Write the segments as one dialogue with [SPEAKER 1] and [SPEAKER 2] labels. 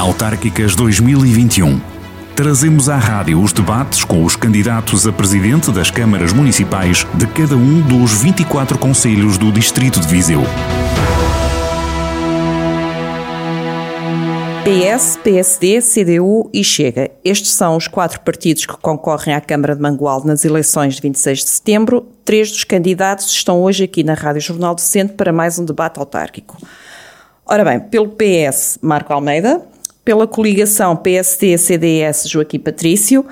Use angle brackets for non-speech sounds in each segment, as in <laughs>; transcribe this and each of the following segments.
[SPEAKER 1] Autárquicas 2021. Trazemos à rádio os debates com os candidatos a presidente das câmaras municipais de cada um dos 24 conselhos do Distrito de Viseu.
[SPEAKER 2] PS, PSD, CDU e Chega. Estes são os quatro partidos que concorrem à Câmara de Mangualde nas eleições de 26 de setembro. Três dos candidatos estão hoje aqui na Rádio Jornal do Centro para mais um debate autárquico. Ora bem, pelo PS, Marco Almeida, pela coligação PSD-CDS, Joaquim Patrício,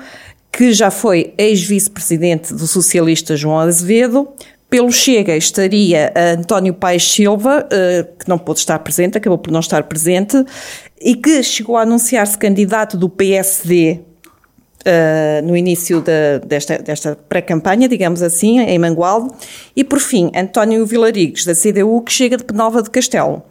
[SPEAKER 2] que já foi ex-vice-presidente do socialista João Azevedo, pelo Chega estaria António Paes Silva, eh, que não pôde estar presente, acabou por não estar presente, e que chegou a anunciar-se candidato do PSD Uh, no início de, desta, desta pré-campanha, digamos assim, em Mangualde, e por fim, António Vilarigues, da CDU, que chega de Penalva de Castelo.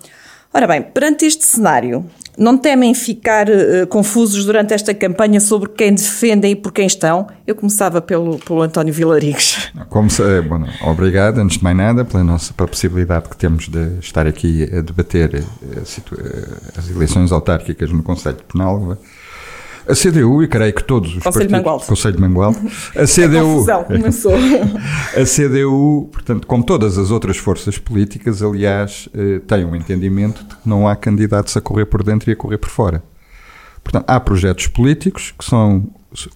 [SPEAKER 2] Ora bem, perante este cenário, não temem ficar uh, confusos durante esta campanha sobre quem defendem e por quem estão? Eu começava pelo, pelo António Vilarigues.
[SPEAKER 3] Como se, eh, bom, obrigado, antes de mais nada, pela nossa pela possibilidade que temos de estar aqui a debater uh, as eleições autárquicas no Conselho de Penalva. A CDU, e creio que todos os
[SPEAKER 2] Conselho
[SPEAKER 3] partidos...
[SPEAKER 2] De
[SPEAKER 3] Conselho de Mangualde. <laughs>
[SPEAKER 2] A CDU... A <laughs> começou.
[SPEAKER 3] a CDU, portanto, como todas as outras forças políticas, aliás, eh, tem um entendimento de que não há candidatos a correr por dentro e a correr por fora. Portanto, há projetos políticos que são,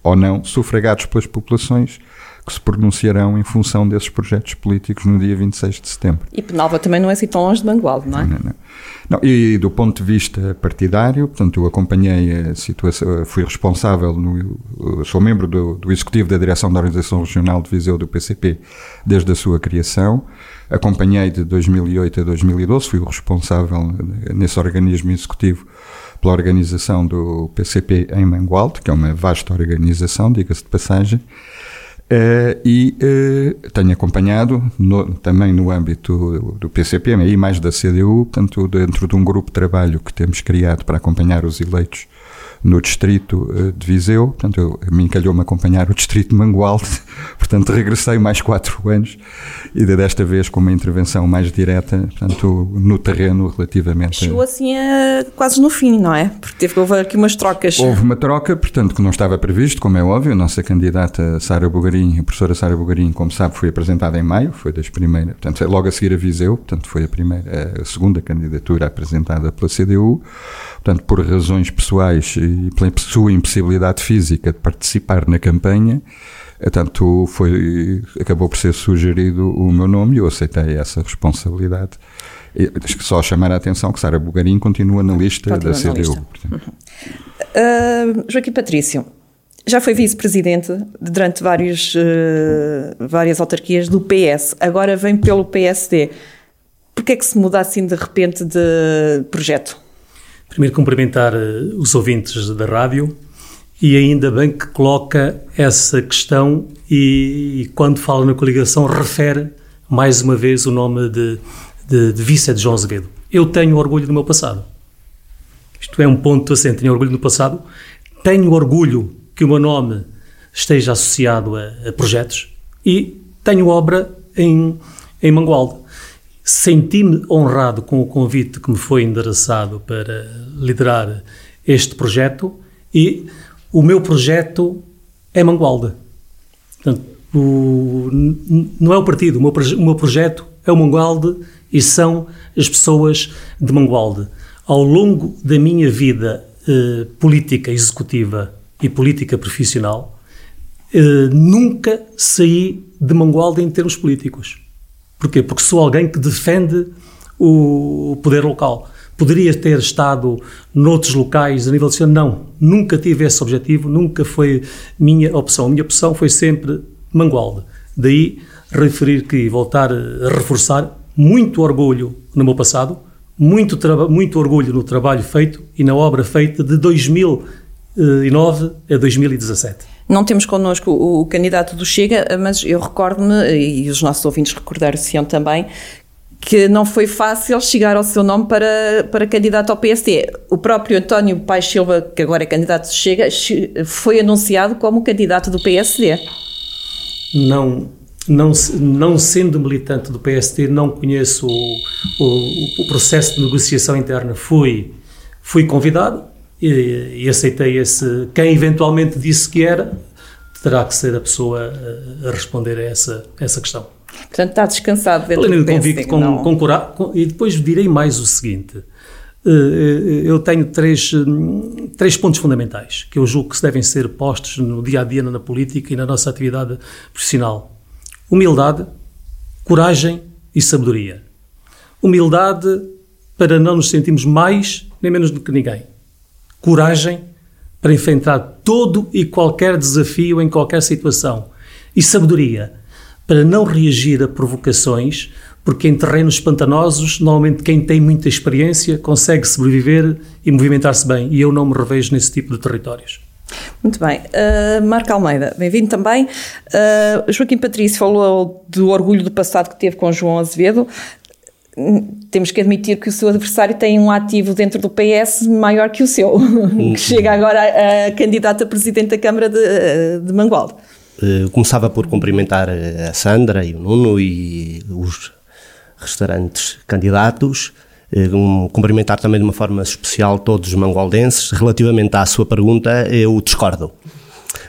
[SPEAKER 3] ou não, sufragados pelas populações que se pronunciarão em função desses projetos políticos no dia 26 de setembro.
[SPEAKER 2] E Penalva também não é assim tão longe de Mangualde, não é?
[SPEAKER 3] Não, não. não, e do ponto de vista partidário, portanto, eu acompanhei a situação, fui responsável, no, sou membro do, do Executivo da Direção da Organização Regional de Viseu do PCP desde a sua criação, acompanhei de 2008 a 2012, fui o responsável nesse organismo executivo pela organização do PCP em Mangualde, que é uma vasta organização, diga-se de passagem, Uh, e uh, tenho acompanhado no, também no âmbito do PCP e mais da CDU, portanto, dentro de um grupo de trabalho que temos criado para acompanhar os eleitos no distrito uh, de Viseu, portanto, eu, a mim calhou-me acompanhar o distrito de Mangualde, <laughs> portanto, regressei mais quatro anos e desta vez com uma intervenção mais direta, portanto, no terreno relativamente...
[SPEAKER 2] Chegou assim a, quase no fim, não é? Porque teve, houve aqui umas trocas.
[SPEAKER 3] Houve uma troca, portanto, que não estava previsto, como é óbvio, a nossa candidata Sara Bugarim, a professora Sara Bugarim, como sabe, foi apresentada em maio, foi das primeiras, portanto, logo a seguir a Viseu, portanto, foi a primeira, a segunda candidatura apresentada pela CDU, portanto, por razões pessoais e pela sua impossibilidade física de participar na campanha, tanto foi, acabou por ser sugerido o meu nome e eu aceitei essa responsabilidade. E, só chamar a atenção que Sara Bugarim continua na lista continua da CDU. Lista.
[SPEAKER 2] Uh, Joaquim Patrício, já foi vice-presidente durante vários, uh, várias autarquias do PS, agora vem pelo PSD. Porquê é que se muda assim de repente de projeto?
[SPEAKER 4] Primeiro cumprimentar uh, os ouvintes da rádio e ainda bem que coloca essa questão e, e quando fala na coligação refere mais uma vez o nome de, de, de vice de João Azevedo. Eu tenho orgulho do meu passado. Isto é um ponto assim, tenho orgulho do passado. Tenho orgulho que o meu nome esteja associado a, a projetos e tenho obra em, em Mangualde. Senti-me honrado com o convite que me foi endereçado para liderar este projeto e o meu projeto é Mangualde. Portanto, o, não é o partido, o meu, o meu projeto é o Mangualde e são as pessoas de Mangualde. Ao longo da minha vida eh, política executiva e política profissional, eh, nunca saí de Mangualde em termos políticos. Porquê? Porque sou alguém que defende o poder local. Poderia ter estado noutros locais a nível de Não, nunca tive esse objetivo, nunca foi minha opção. A minha opção foi sempre Mangualde. Daí referir que, voltar a reforçar, muito orgulho no meu passado, muito, muito orgulho no trabalho feito e na obra feita de 2009 a 2017.
[SPEAKER 2] Não temos connosco o, o candidato do Chega, mas eu recordo-me, e os nossos ouvintes recordar-se-ão também, que não foi fácil chegar ao seu nome para, para candidato ao PSD. O próprio António Paes Silva, que agora é candidato do Chega, foi anunciado como candidato do PSD.
[SPEAKER 4] Não, não, não sendo militante do PSD, não conheço o, o, o processo de negociação interna. Fui, fui convidado e, e aceitei esse. Quem eventualmente disse que era, terá que ser a pessoa a, a responder a essa, essa questão.
[SPEAKER 2] Portanto, está descansado dentro
[SPEAKER 4] do convicto com, com, com, E depois direi mais o seguinte. Eh, eh, eu tenho três, hum, três pontos fundamentais que eu julgo que devem ser postos no dia a dia na política e na nossa atividade profissional: humildade, coragem e sabedoria. Humildade para não nos sentirmos mais nem menos do que ninguém. Coragem para enfrentar todo e qualquer desafio em qualquer situação. E sabedoria para não reagir a provocações, porque em terrenos pantanosos, normalmente quem tem muita experiência consegue sobreviver e movimentar-se bem, e eu não me revejo nesse tipo de territórios.
[SPEAKER 2] Muito bem. Uh, Marco Almeida, bem-vindo também. Uh, Joaquim Patrício falou do orgulho do passado que teve com João Azevedo. Temos que admitir que o seu adversário tem um ativo dentro do PS maior que o seu, <laughs> que chega agora a, candidato a presidente da Câmara de, de Mangualde.
[SPEAKER 5] Uh, começava por cumprimentar a Sandra e o Nuno e os restaurantes candidatos. Eh, um, cumprimentar também de uma forma especial todos os mangualdenses. Relativamente à sua pergunta, eu discordo.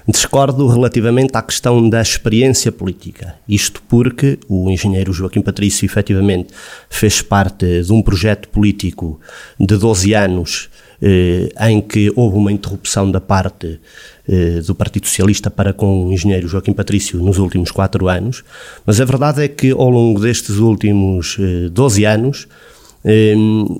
[SPEAKER 5] Discordo relativamente à questão da experiência política. Isto porque o engenheiro Joaquim Patrício, efetivamente, fez parte de um projeto político de 12 anos eh, em que houve uma interrupção da parte eh, do Partido Socialista para com o engenheiro Joaquim Patrício nos últimos quatro anos, mas a verdade é que ao longo destes últimos 12 eh, anos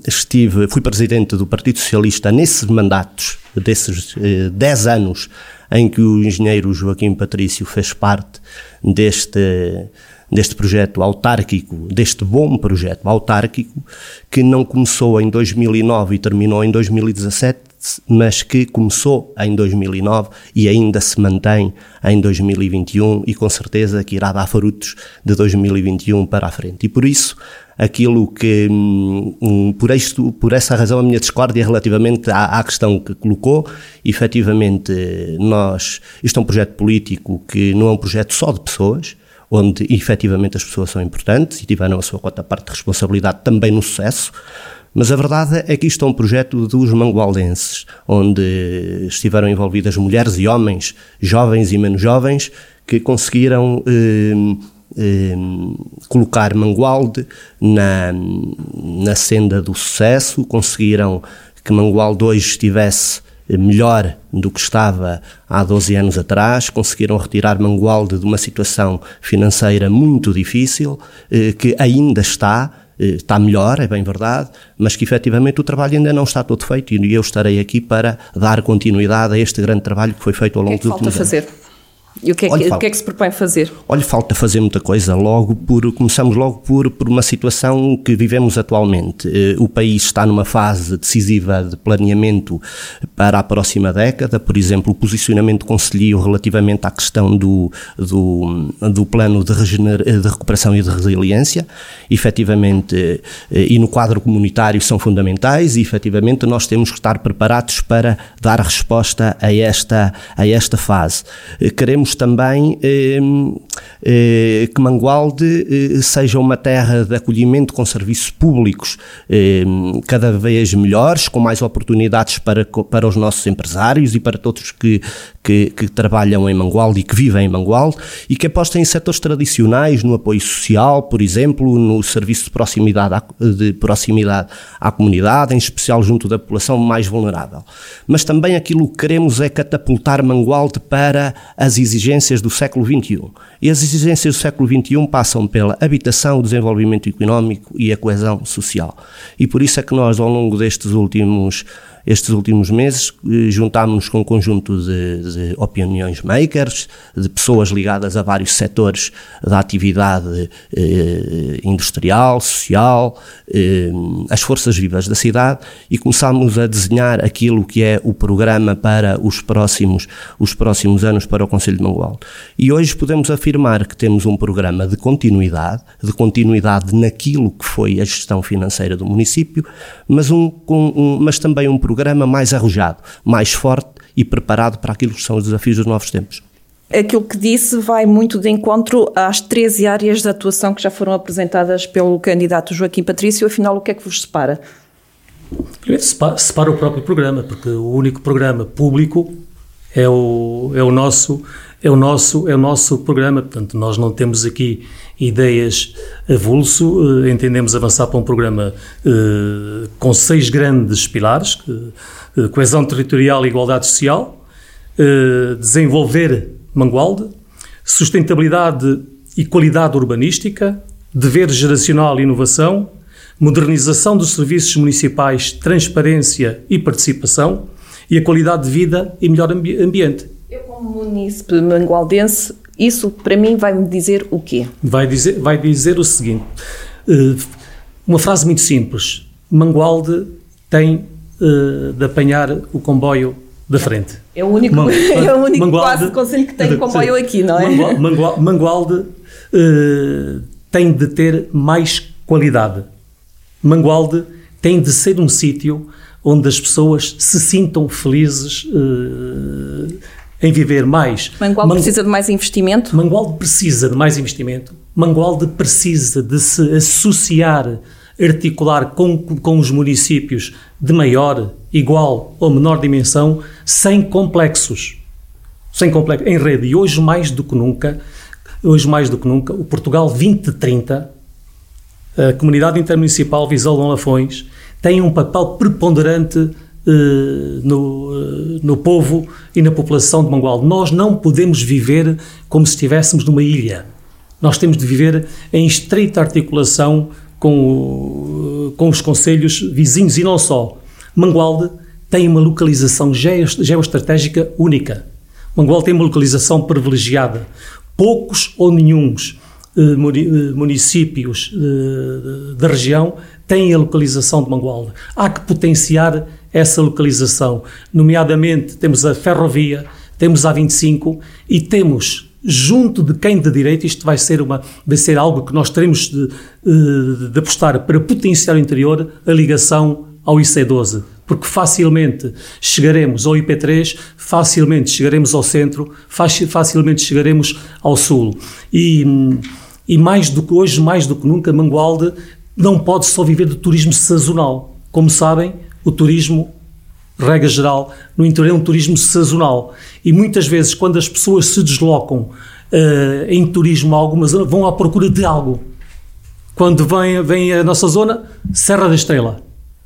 [SPEAKER 5] estive, fui presidente do Partido Socialista nesses mandatos, desses 10 anos em que o engenheiro Joaquim Patrício fez parte deste deste projeto autárquico, deste bom projeto autárquico, que não começou em 2009 e terminou em 2017, mas que começou em 2009 e ainda se mantém em 2021 e com certeza que irá dar frutos de 2021 para a frente. E por isso, aquilo que, hum, por, isto, por essa razão, a minha discórdia relativamente à, à, questão que colocou, efetivamente, nós, isto é um projeto político que não é um projeto só de pessoas, onde efetivamente as pessoas são importantes e tiveram a sua cota parte de responsabilidade também no sucesso, mas a verdade é que isto é um projeto dos mangualdenses, onde estiveram envolvidas mulheres e homens, jovens e menos jovens, que conseguiram eh, eh, colocar Mangualde na, na senda do sucesso, conseguiram que Mangualde hoje estivesse melhor do que estava há 12 anos atrás, conseguiram retirar Mangualde de uma situação financeira muito difícil, eh, que ainda está, está melhor, é bem verdade, mas que efetivamente o trabalho ainda não está todo feito e eu estarei aqui para dar continuidade a este grande trabalho que foi feito ao longo
[SPEAKER 2] dos últimos anos. fazer? E o que, é que, o que, é que se propõe fazer?
[SPEAKER 5] Olha, falta fazer muita coisa. Logo por, começamos logo por, por uma situação que vivemos atualmente. Eh, o país está numa fase decisiva de planeamento para a próxima década. Por exemplo, o posicionamento conselheiro relativamente à questão do, do, do plano de, de recuperação e de resiliência, efetivamente, eh, e no quadro comunitário são fundamentais e efetivamente nós temos que estar preparados para dar resposta a esta, a esta fase. Eh, queremos também eh, eh, que Mangualde eh, seja uma terra de acolhimento com serviços públicos ehm, cada vez melhores, com mais oportunidades para, para os nossos empresários e para todos que, que, que trabalham em Mangualde e que vivem em Mangualde e que apostem em setores tradicionais, no apoio social, por exemplo, no serviço de proximidade à, de proximidade à comunidade, em especial junto da população mais vulnerável. Mas também aquilo que queremos é catapultar Mangualde para as exigências do século XXI. E as exigências do século XXI passam pela habitação, o desenvolvimento económico e a coesão social. E por isso é que nós, ao longo destes últimos estes últimos meses eh, juntámos-nos com um conjunto de, de opiniões makers, de pessoas ligadas a vários setores da atividade eh, industrial, social, eh, as forças vivas da cidade e começámos a desenhar aquilo que é o programa para os próximos, os próximos anos para o Conselho de Mangualde. E hoje podemos afirmar que temos um programa de continuidade, de continuidade naquilo que foi a gestão financeira do município, mas, um, um mas também um programa programa mais arrojado, mais forte e preparado para aquilo que são os desafios dos novos tempos.
[SPEAKER 2] Aquilo que disse vai muito de encontro às 13 áreas de atuação que já foram apresentadas pelo candidato Joaquim Patrício. Afinal, o que é que vos separa?
[SPEAKER 4] Primeiro, separa o próprio programa, porque o único programa público é o, é o nosso é o nosso é o nosso programa portanto nós não temos aqui ideias avulso eh, entendemos avançar para um programa eh, com seis grandes pilares eh, coesão territorial e igualdade social desenvolver Mangualde sustentabilidade e qualidade urbanística dever geracional e inovação modernização dos serviços municipais transparência e participação e a qualidade de vida e melhor ambi ambiente.
[SPEAKER 2] Eu, como munícipe mangualdense, isso para mim vai-me dizer o quê?
[SPEAKER 4] Vai dizer, vai dizer o seguinte: uh, uma frase muito simples. Mangualde tem uh, de apanhar o comboio da frente.
[SPEAKER 2] É o único, Man, <laughs> é o único Mangualde, quase conselho que tem comboio aqui, não é?
[SPEAKER 4] Mangualde, Mangualde uh, tem de ter mais qualidade. Mangualde tem de ser um sítio onde as pessoas se sintam felizes uh, em viver mais.
[SPEAKER 2] Mangualde Man precisa de mais investimento?
[SPEAKER 4] Mangualde precisa de mais investimento. Mangualde precisa de se associar, articular com, com os municípios de maior, igual ou menor dimensão, sem complexos. Sem complexos, em rede. E hoje mais do que nunca, hoje mais do que nunca, o Portugal 2030, a Comunidade Intermunicipal Visão Lafões, têm um papel preponderante no, uh, no povo e na população de Mangualde. Nós não podemos viver como se estivéssemos numa ilha. Nós temos de viver em estreita articulação com, uh, com os conselhos vizinhos e não só. Mangualde tem uma localização geoestratégica única. Mangualde tem uma localização privilegiada. Poucos ou nenhums municípios da região têm a localização de Mangualde. Há que potenciar essa localização, nomeadamente temos a ferrovia, temos a 25 e temos junto de quem de direito, isto vai ser, uma, vai ser algo que nós teremos de, eh, de apostar para potenciar o interior, a ligação ao IC12, porque facilmente chegaremos ao IP3, facilmente chegaremos ao centro, facilmente chegaremos ao sul. E, e mais do que hoje, mais do que nunca, Mangualde não pode só viver do turismo sazonal. Como sabem, o turismo, regra geral, no interior é um turismo sazonal. E muitas vezes, quando as pessoas se deslocam uh, em turismo a alguma zona, vão à procura de algo. Quando vem, vem a nossa zona, Serra da Estrela.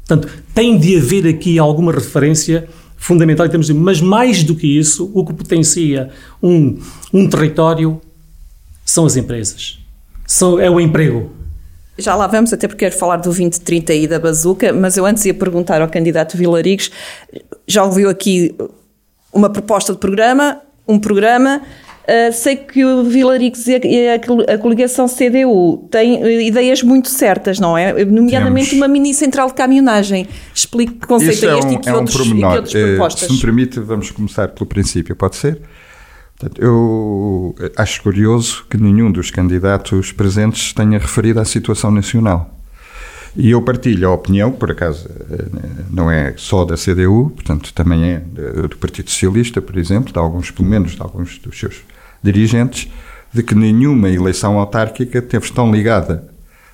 [SPEAKER 4] Portanto, tem de haver aqui alguma referência fundamental em termos de. Mas mais do que isso, o que potencia um, um território são as empresas. São, é o emprego.
[SPEAKER 2] Já lá vamos, até porque quero falar do 2030 e da bazuca, mas eu antes ia perguntar ao candidato Vilarigos, já ouviu aqui uma proposta de programa, um programa, uh, sei que o Vilarigos e a, a, coligação CDU têm uh, ideias muito certas, não é? Nomeadamente Temos. uma mini central de caminhonagem. Explique que conceito é, é este um, e, que é outros, um e que outras propostas.
[SPEAKER 3] Uh, se me permite, vamos começar pelo princípio, pode ser? Eu acho curioso que nenhum dos candidatos presentes tenha referido à situação nacional. E eu partilho a opinião, por acaso não é só da CDU, portanto também é do Partido Socialista, por exemplo, de alguns, pelo menos de alguns dos seus dirigentes, de que nenhuma eleição autárquica teve tão ligada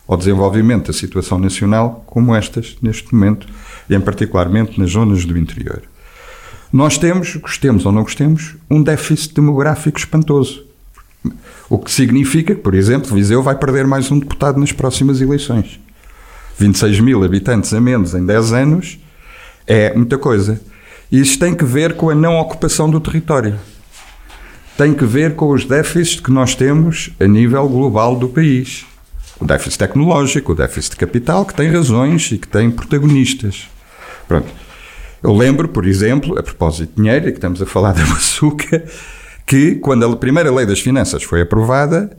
[SPEAKER 3] ao desenvolvimento da situação nacional como estas neste momento, e em particularmente nas zonas do interior. Nós temos, gostemos ou não gostemos, um déficit demográfico espantoso. O que significa que, por exemplo, Viseu vai perder mais um deputado nas próximas eleições. 26 mil habitantes a menos em 10 anos é muita coisa. E isso tem que ver com a não ocupação do território. Tem que ver com os déficits que nós temos a nível global do país. O déficit tecnológico, o déficit de capital, que tem razões e que tem protagonistas. Pronto. Eu lembro, por exemplo, a propósito de dinheiro, que estamos a falar <laughs> da açúcar, que quando a primeira lei das finanças foi aprovada,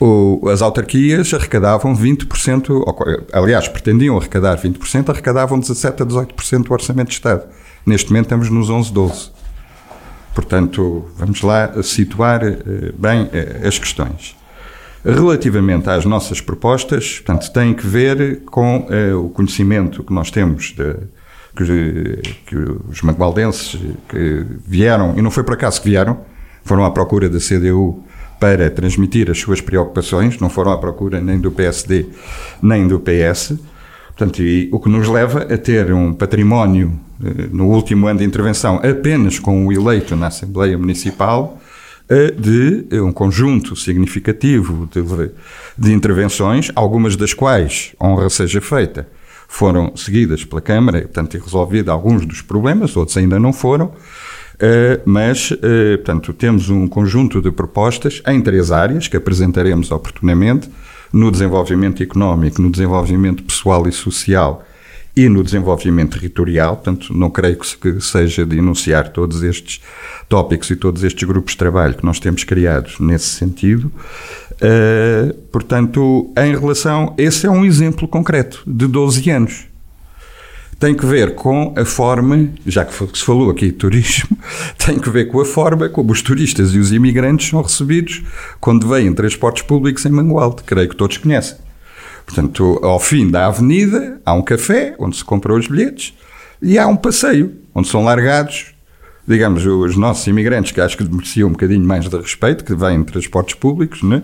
[SPEAKER 3] o, as autarquias arrecadavam 20%, aliás, pretendiam arrecadar 20%, arrecadavam 17% a 18% do orçamento de Estado. Neste momento estamos nos 11, 12%. Portanto, vamos lá situar eh, bem eh, as questões. Relativamente às nossas propostas, portanto, tem que ver com uh, o conhecimento que nós temos de, que, que os mangualdenses que vieram, e não foi por acaso que vieram, foram à procura da CDU para transmitir as suas preocupações, não foram à procura nem do PSD nem do PS. Portanto, e o que nos leva a ter um património eh, no último ano de intervenção apenas com o eleito na Assembleia Municipal eh, de eh, um conjunto significativo de, de intervenções, algumas das quais, honra seja feita, foram seguidas pela Câmara e, portanto, resolvido alguns dos problemas, outros ainda não foram, mas, portanto, temos um conjunto de propostas em três áreas que apresentaremos oportunamente, no desenvolvimento económico, no desenvolvimento pessoal e social e no desenvolvimento territorial. Portanto, não creio que seja de enunciar todos estes tópicos e todos estes grupos de trabalho que nós temos criados nesse sentido. Uh, portanto, em relação, esse é um exemplo concreto de 12 anos tem que ver com a forma, já que se falou aqui de turismo, <laughs> tem que ver com a forma como os turistas e os imigrantes são recebidos quando vêm em transportes públicos em Mangualde, creio que todos conhecem. Portanto, ao fim da avenida há um café onde se compram os bilhetes e há um passeio onde são largados, digamos, os nossos imigrantes, que acho que mereciam um bocadinho mais de respeito, que vêm em transportes públicos, né?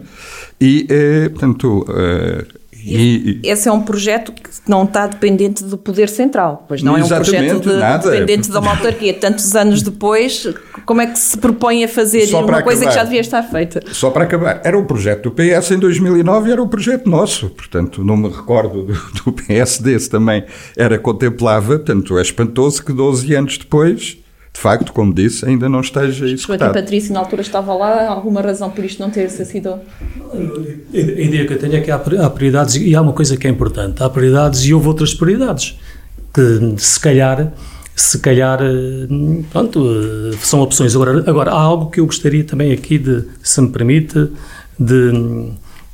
[SPEAKER 3] e, eh, portanto, eh,
[SPEAKER 2] e, Esse é um projeto que não está dependente do poder central, pois não é um projeto de, nada, dependente de uma autarquia. Tantos anos depois, como é que se propõe a fazer uma coisa acabar, que já devia estar feita?
[SPEAKER 3] Só para acabar, era um projeto do PS em 2009 e era um projeto nosso, portanto não me recordo do, do PSD, se também era contemplável, portanto é espantoso que 12 anos depois de facto, como disse, ainda não esteja executado.
[SPEAKER 2] Joaquim Patrício, na altura, estava lá. Alguma razão por isto não ter sido...
[SPEAKER 4] A ideia que eu tenho é que há prioridades, e há uma coisa que é importante, há prioridades e houve outras prioridades, que se calhar, se calhar, pronto, são opções. Agora, agora há algo que eu gostaria também aqui de, se me permite, de,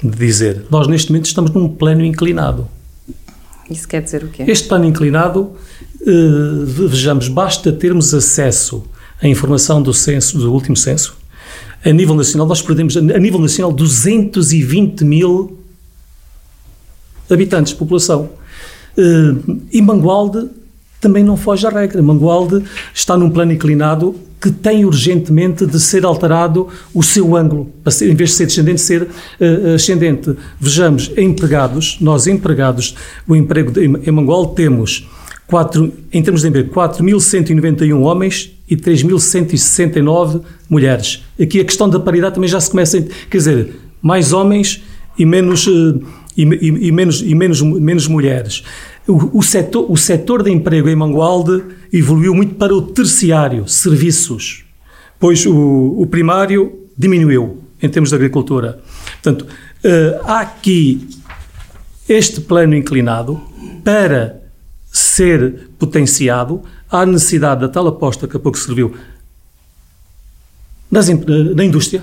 [SPEAKER 4] de dizer. Nós, neste momento, estamos num plano inclinado.
[SPEAKER 2] Isso quer dizer o quê?
[SPEAKER 4] Este plano inclinado vejamos, basta termos acesso à informação do censo, do último censo. A nível nacional, nós perdemos, a nível nacional, 220 mil habitantes, população. Uh, e Mangualde também não foge à regra. Mangualde está num plano inclinado que tem urgentemente de ser alterado o seu ângulo, para ser, em vez de ser descendente, ser uh, ascendente. Vejamos, empregados, nós empregados, o emprego de, em Mangualde temos 4, em termos de emprego, 4.191 homens e 3.169 mulheres. Aqui a questão da paridade também já se começa a. Quer dizer, mais homens e menos, eh, e, e, e menos, e menos, menos mulheres. O, o, setor, o setor de emprego em Mangualde evoluiu muito para o terciário, serviços, pois o, o primário diminuiu em termos de agricultura. Portanto, uh, há aqui este plano inclinado para ser potenciado, há necessidade da tal aposta que há pouco serviu nas, na indústria.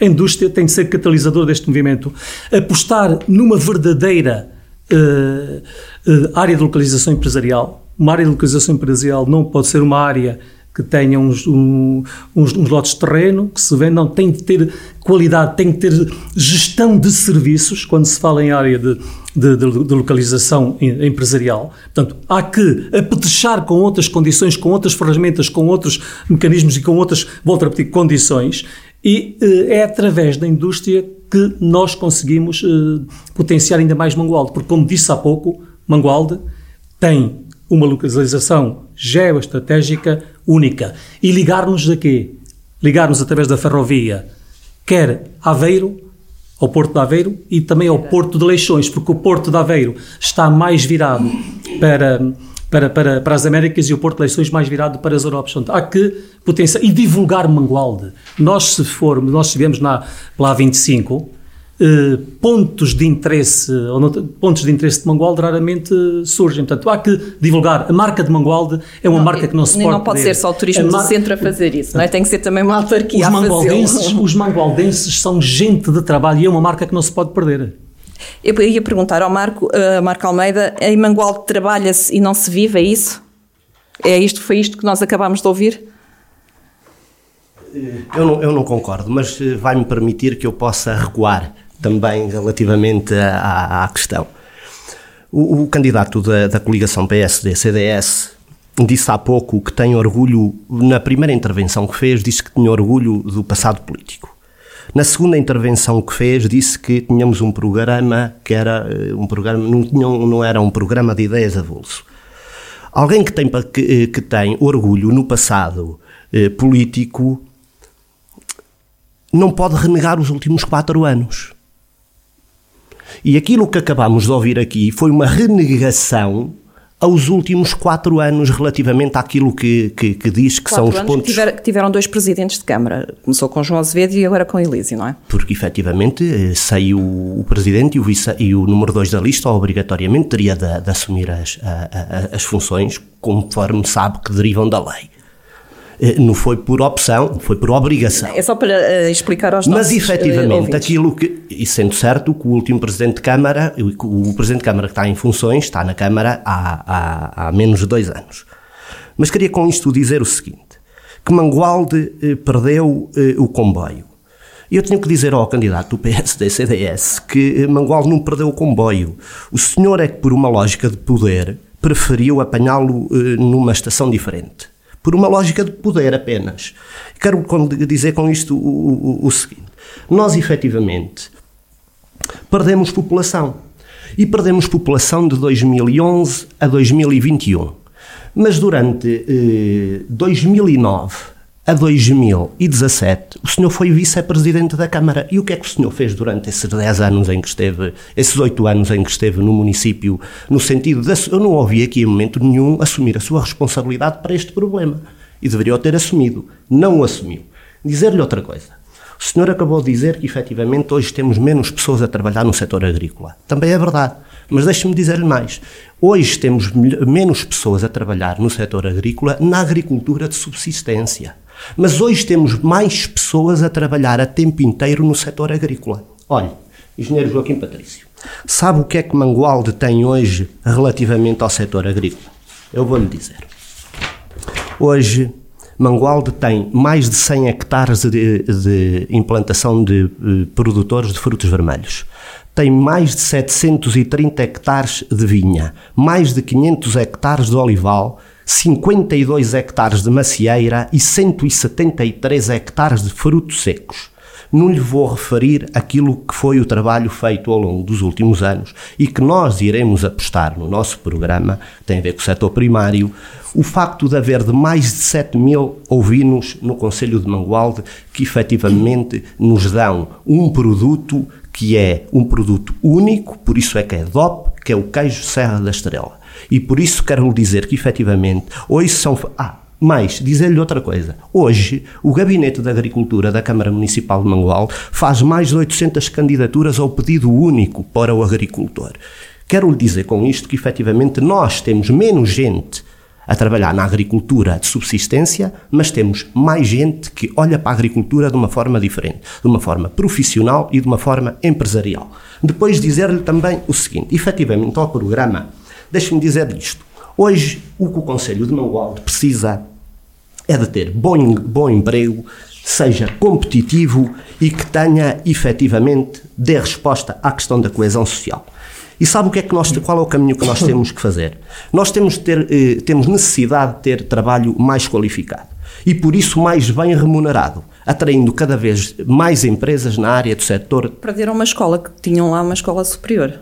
[SPEAKER 4] A indústria tem de ser catalisador deste movimento. Apostar numa verdadeira uh, uh, área de localização empresarial. Uma área de localização empresarial não pode ser uma área que tenha uns, um, uns, uns, lotes de terreno, que se vendam, tem de ter qualidade, tem de ter gestão de serviços, quando se fala em área de, de, de, de localização empresarial. Portanto, há que apetechar com outras condições, com outras ferramentas, com outros mecanismos e com outras, volto a repetir, condições, e eh, é através da indústria que nós conseguimos eh, potenciar ainda mais Mangualde, porque, como disse há pouco, Mangualde tem uma localização geoestratégica única. E ligar-nos daqui, ligar-nos através da ferrovia, quer Aveiro, ao Porto de Aveiro e também ao Porto de Leixões, porque o Porto de Aveiro está mais virado para, para, para, para as Américas e o Porto de Leixões mais virado para as Europas. Portanto, há que potenciar e divulgar Mangualde. Nós, se formos, nós estivemos na, lá 25, Uh, pontos de interesse ou não, pontos de interesse de Mangualde raramente surgem. Portanto, há que divulgar. A marca de Mangualde é uma não, marca que não se pode.
[SPEAKER 2] Não pode ser só o turismo do centro a fazer isso, não é? Tem que ser também uma autarquia
[SPEAKER 4] os
[SPEAKER 2] a
[SPEAKER 4] mangualdenses, Os mangualdenses são gente de trabalho e é uma marca que não se pode perder.
[SPEAKER 2] Eu ia perguntar ao Marco, uh, Marco Almeida, em Mangualde trabalha-se e não se vive, é isso? É isto, foi isto que nós acabámos de ouvir?
[SPEAKER 5] Eu não, eu não concordo, mas eh, vai-me permitir que eu possa recuar também relativamente à, à questão. O, o, candidato da, da coligação PSD-CDS disse há pouco que tem orgulho, na primeira intervenção que fez, disse que tinha orgulho do passado político. Na segunda intervenção que fez, disse que tínhamos um programa que era eh, um programa, não, tinha, não era um programa de ideias avulso. Alguém que tem, que, que tem orgulho no passado eh, político não pode renegar os últimos quatro anos. E aquilo que acabamos de ouvir aqui foi uma renegação aos últimos quatro anos relativamente àquilo que, que, que diz que quatro são os pontos...
[SPEAKER 2] Que, tiver, que tiveram dois presidentes de Câmara. Começou com João Azevedo e agora com Elísio, não é?
[SPEAKER 5] Porque, efetivamente, eh, saiu o presidente e o, vice, e o número dois da lista, obrigatoriamente teria de, de assumir as, a, a, as funções conforme sabe que derivam da lei. Eh, não foi por opção, foi por obrigação.
[SPEAKER 2] É só para uh, explicar aos
[SPEAKER 5] nossos Mas, efetivamente, uh, aquilo que, e sendo certo que o último Presidente de Câmara, o, o Presidente de Câmara que está em funções, está na Câmara há, há, há menos de dois anos. Mas queria com isto dizer o seguinte, que Mangualde eh, perdeu eh, o comboio. E eu tenho que dizer ao candidato do PSD-CDS que Mangualde não perdeu o comboio. O senhor é que, por uma lógica de poder, preferiu apanhá-lo numa estação diferente por uma lógica de poder apenas. Quero dizer com isto o, o, o seguinte: nós efetivamente perdemos população. E perdemos população de 2011 a 2021. Mas durante eh, 2009 a 2017, o senhor foi vice-presidente da Câmara. E o que é que o senhor fez durante esses 10 anos em que esteve, esses 8 anos em que esteve no município, no sentido de. Eu não ouvi aqui em momento nenhum assumir a sua responsabilidade para este problema. E deveria ter assumido. Não o assumiu. Dizer-lhe outra coisa. O senhor acabou de dizer que, efetivamente, hoje temos menos pessoas a trabalhar no setor agrícola. Também é verdade. Mas deixe-me dizer-lhe mais. Hoje temos menos pessoas a trabalhar no setor agrícola na agricultura de subsistência. Mas hoje temos mais pessoas a trabalhar a tempo inteiro no setor agrícola. Olhe, engenheiro Joaquim Patrício, sabe o que é que Mangualde tem hoje relativamente ao setor agrícola? Eu vou-lhe dizer. Hoje, Mangualde tem mais de 100 hectares de, de implantação de, de eh, produtores de frutos vermelhos tem mais de 730 hectares de vinha, mais de 500 hectares de olival, 52 hectares de macieira e 173 hectares de frutos secos. Não lhe vou referir aquilo que foi o trabalho feito ao longo dos últimos anos e que nós iremos apostar no nosso programa, tem a ver com o setor primário, o facto de haver de mais de 7 mil ovinos no Conselho de Mangualde que efetivamente nos dão um produto que é um produto único, por isso é que é DOP, que é o queijo Serra da Estrela. E por isso quero lhe dizer que, efetivamente, hoje são. Ah, mas, dizer-lhe outra coisa. Hoje, o Gabinete de Agricultura da Câmara Municipal de Mangual faz mais de 800 candidaturas ao pedido único para o agricultor. Quero lhe dizer com isto que, efetivamente, nós temos menos gente a trabalhar na agricultura de subsistência, mas temos mais gente que olha para a agricultura de uma forma diferente, de uma forma profissional e de uma forma empresarial. Depois dizer-lhe também o seguinte, efetivamente ao programa Deixe-me dizer isto. Hoje, o que o Conselho de Mangualde precisa é de ter bom, bom emprego, seja competitivo e que tenha efetivamente dê resposta à questão da coesão social. E sabe o que é que nós, qual é o caminho que nós <coughs> temos que fazer? Nós temos, de ter, eh, temos necessidade de ter trabalho mais qualificado e por isso mais bem remunerado, atraindo cada vez mais empresas na área do setor.
[SPEAKER 2] Perderam uma escola que tinham lá uma escola superior.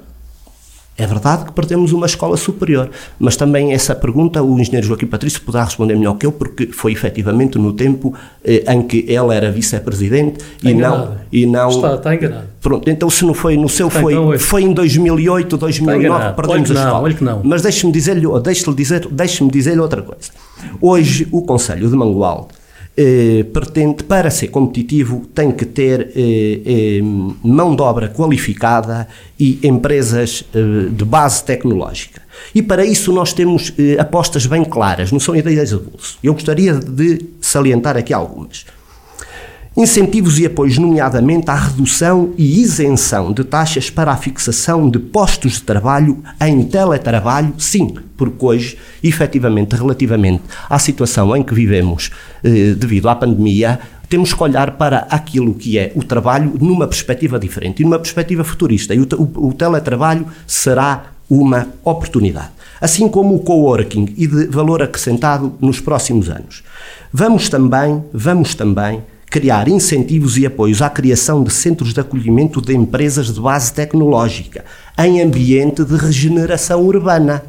[SPEAKER 5] É verdade que perdemos uma escola superior, mas também essa pergunta o engenheiro Joaquim Patrício poderá responder melhor que eu, porque foi efetivamente no tempo eh, em que ele era vice-presidente e não, e não.
[SPEAKER 4] Está, está enganado.
[SPEAKER 5] Pronto, então se não foi no seu, foi, então, foi em 2008, 2009 que perdemos a escola.
[SPEAKER 4] Não, que não.
[SPEAKER 5] Mas deixe-me dizer-lhe deixe dizer, deixe dizer outra coisa. Hoje o Conselho de Mangualde eh, pretende, para ser competitivo, tem que ter eh, eh, mão de obra qualificada e empresas eh, de base tecnológica. E para isso nós temos eh, apostas bem claras, não são ideias de bolso. Eu gostaria de salientar aqui algumas. Incentivos e apoios, nomeadamente à redução e isenção de taxas para a fixação de postos de trabalho em teletrabalho, sim, porque hoje, efetivamente, relativamente à situação em que vivemos eh, devido à pandemia, temos que olhar para aquilo que é o trabalho numa perspectiva diferente e numa perspectiva futurista. E o, o, o teletrabalho será uma oportunidade. Assim como o coworking e de valor acrescentado nos próximos anos. Vamos também, vamos também criar incentivos e apoios à criação de centros de acolhimento de empresas de base tecnológica em ambiente de regeneração urbana.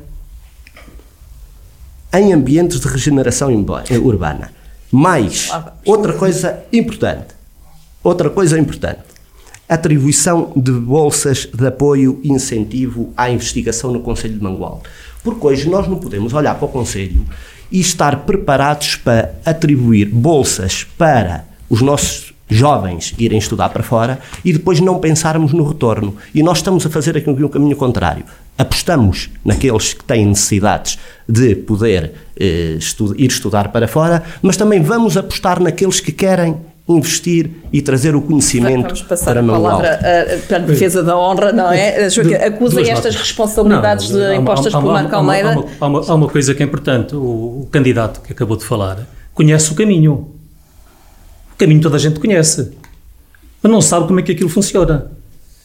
[SPEAKER 5] Em ambientes de regeneração eh, urbana. Mais, outra coisa importante. Outra coisa importante. Atribuição de bolsas de apoio e incentivo à investigação no Conselho de Mangual. Porque hoje nós não podemos olhar para o Conselho e estar preparados para atribuir bolsas para os nossos jovens irem estudar para fora e depois não pensarmos no retorno. E nós estamos a fazer aqui um caminho contrário. Apostamos naqueles que têm necessidades de poder eh, estu ir estudar para fora, mas também vamos apostar naqueles que querem investir e trazer o conhecimento Vamos
[SPEAKER 2] passar
[SPEAKER 5] para
[SPEAKER 2] a palavra para a defesa da honra, não é? Acusem estas responsabilidades não, de, impostas há, há, pelo Marco Almeida.
[SPEAKER 4] Há uma, há, uma, há uma, coisa que é importante, o, o, candidato que acabou de falar conhece o caminho. O caminho toda a gente conhece, mas não sabe como é que aquilo funciona.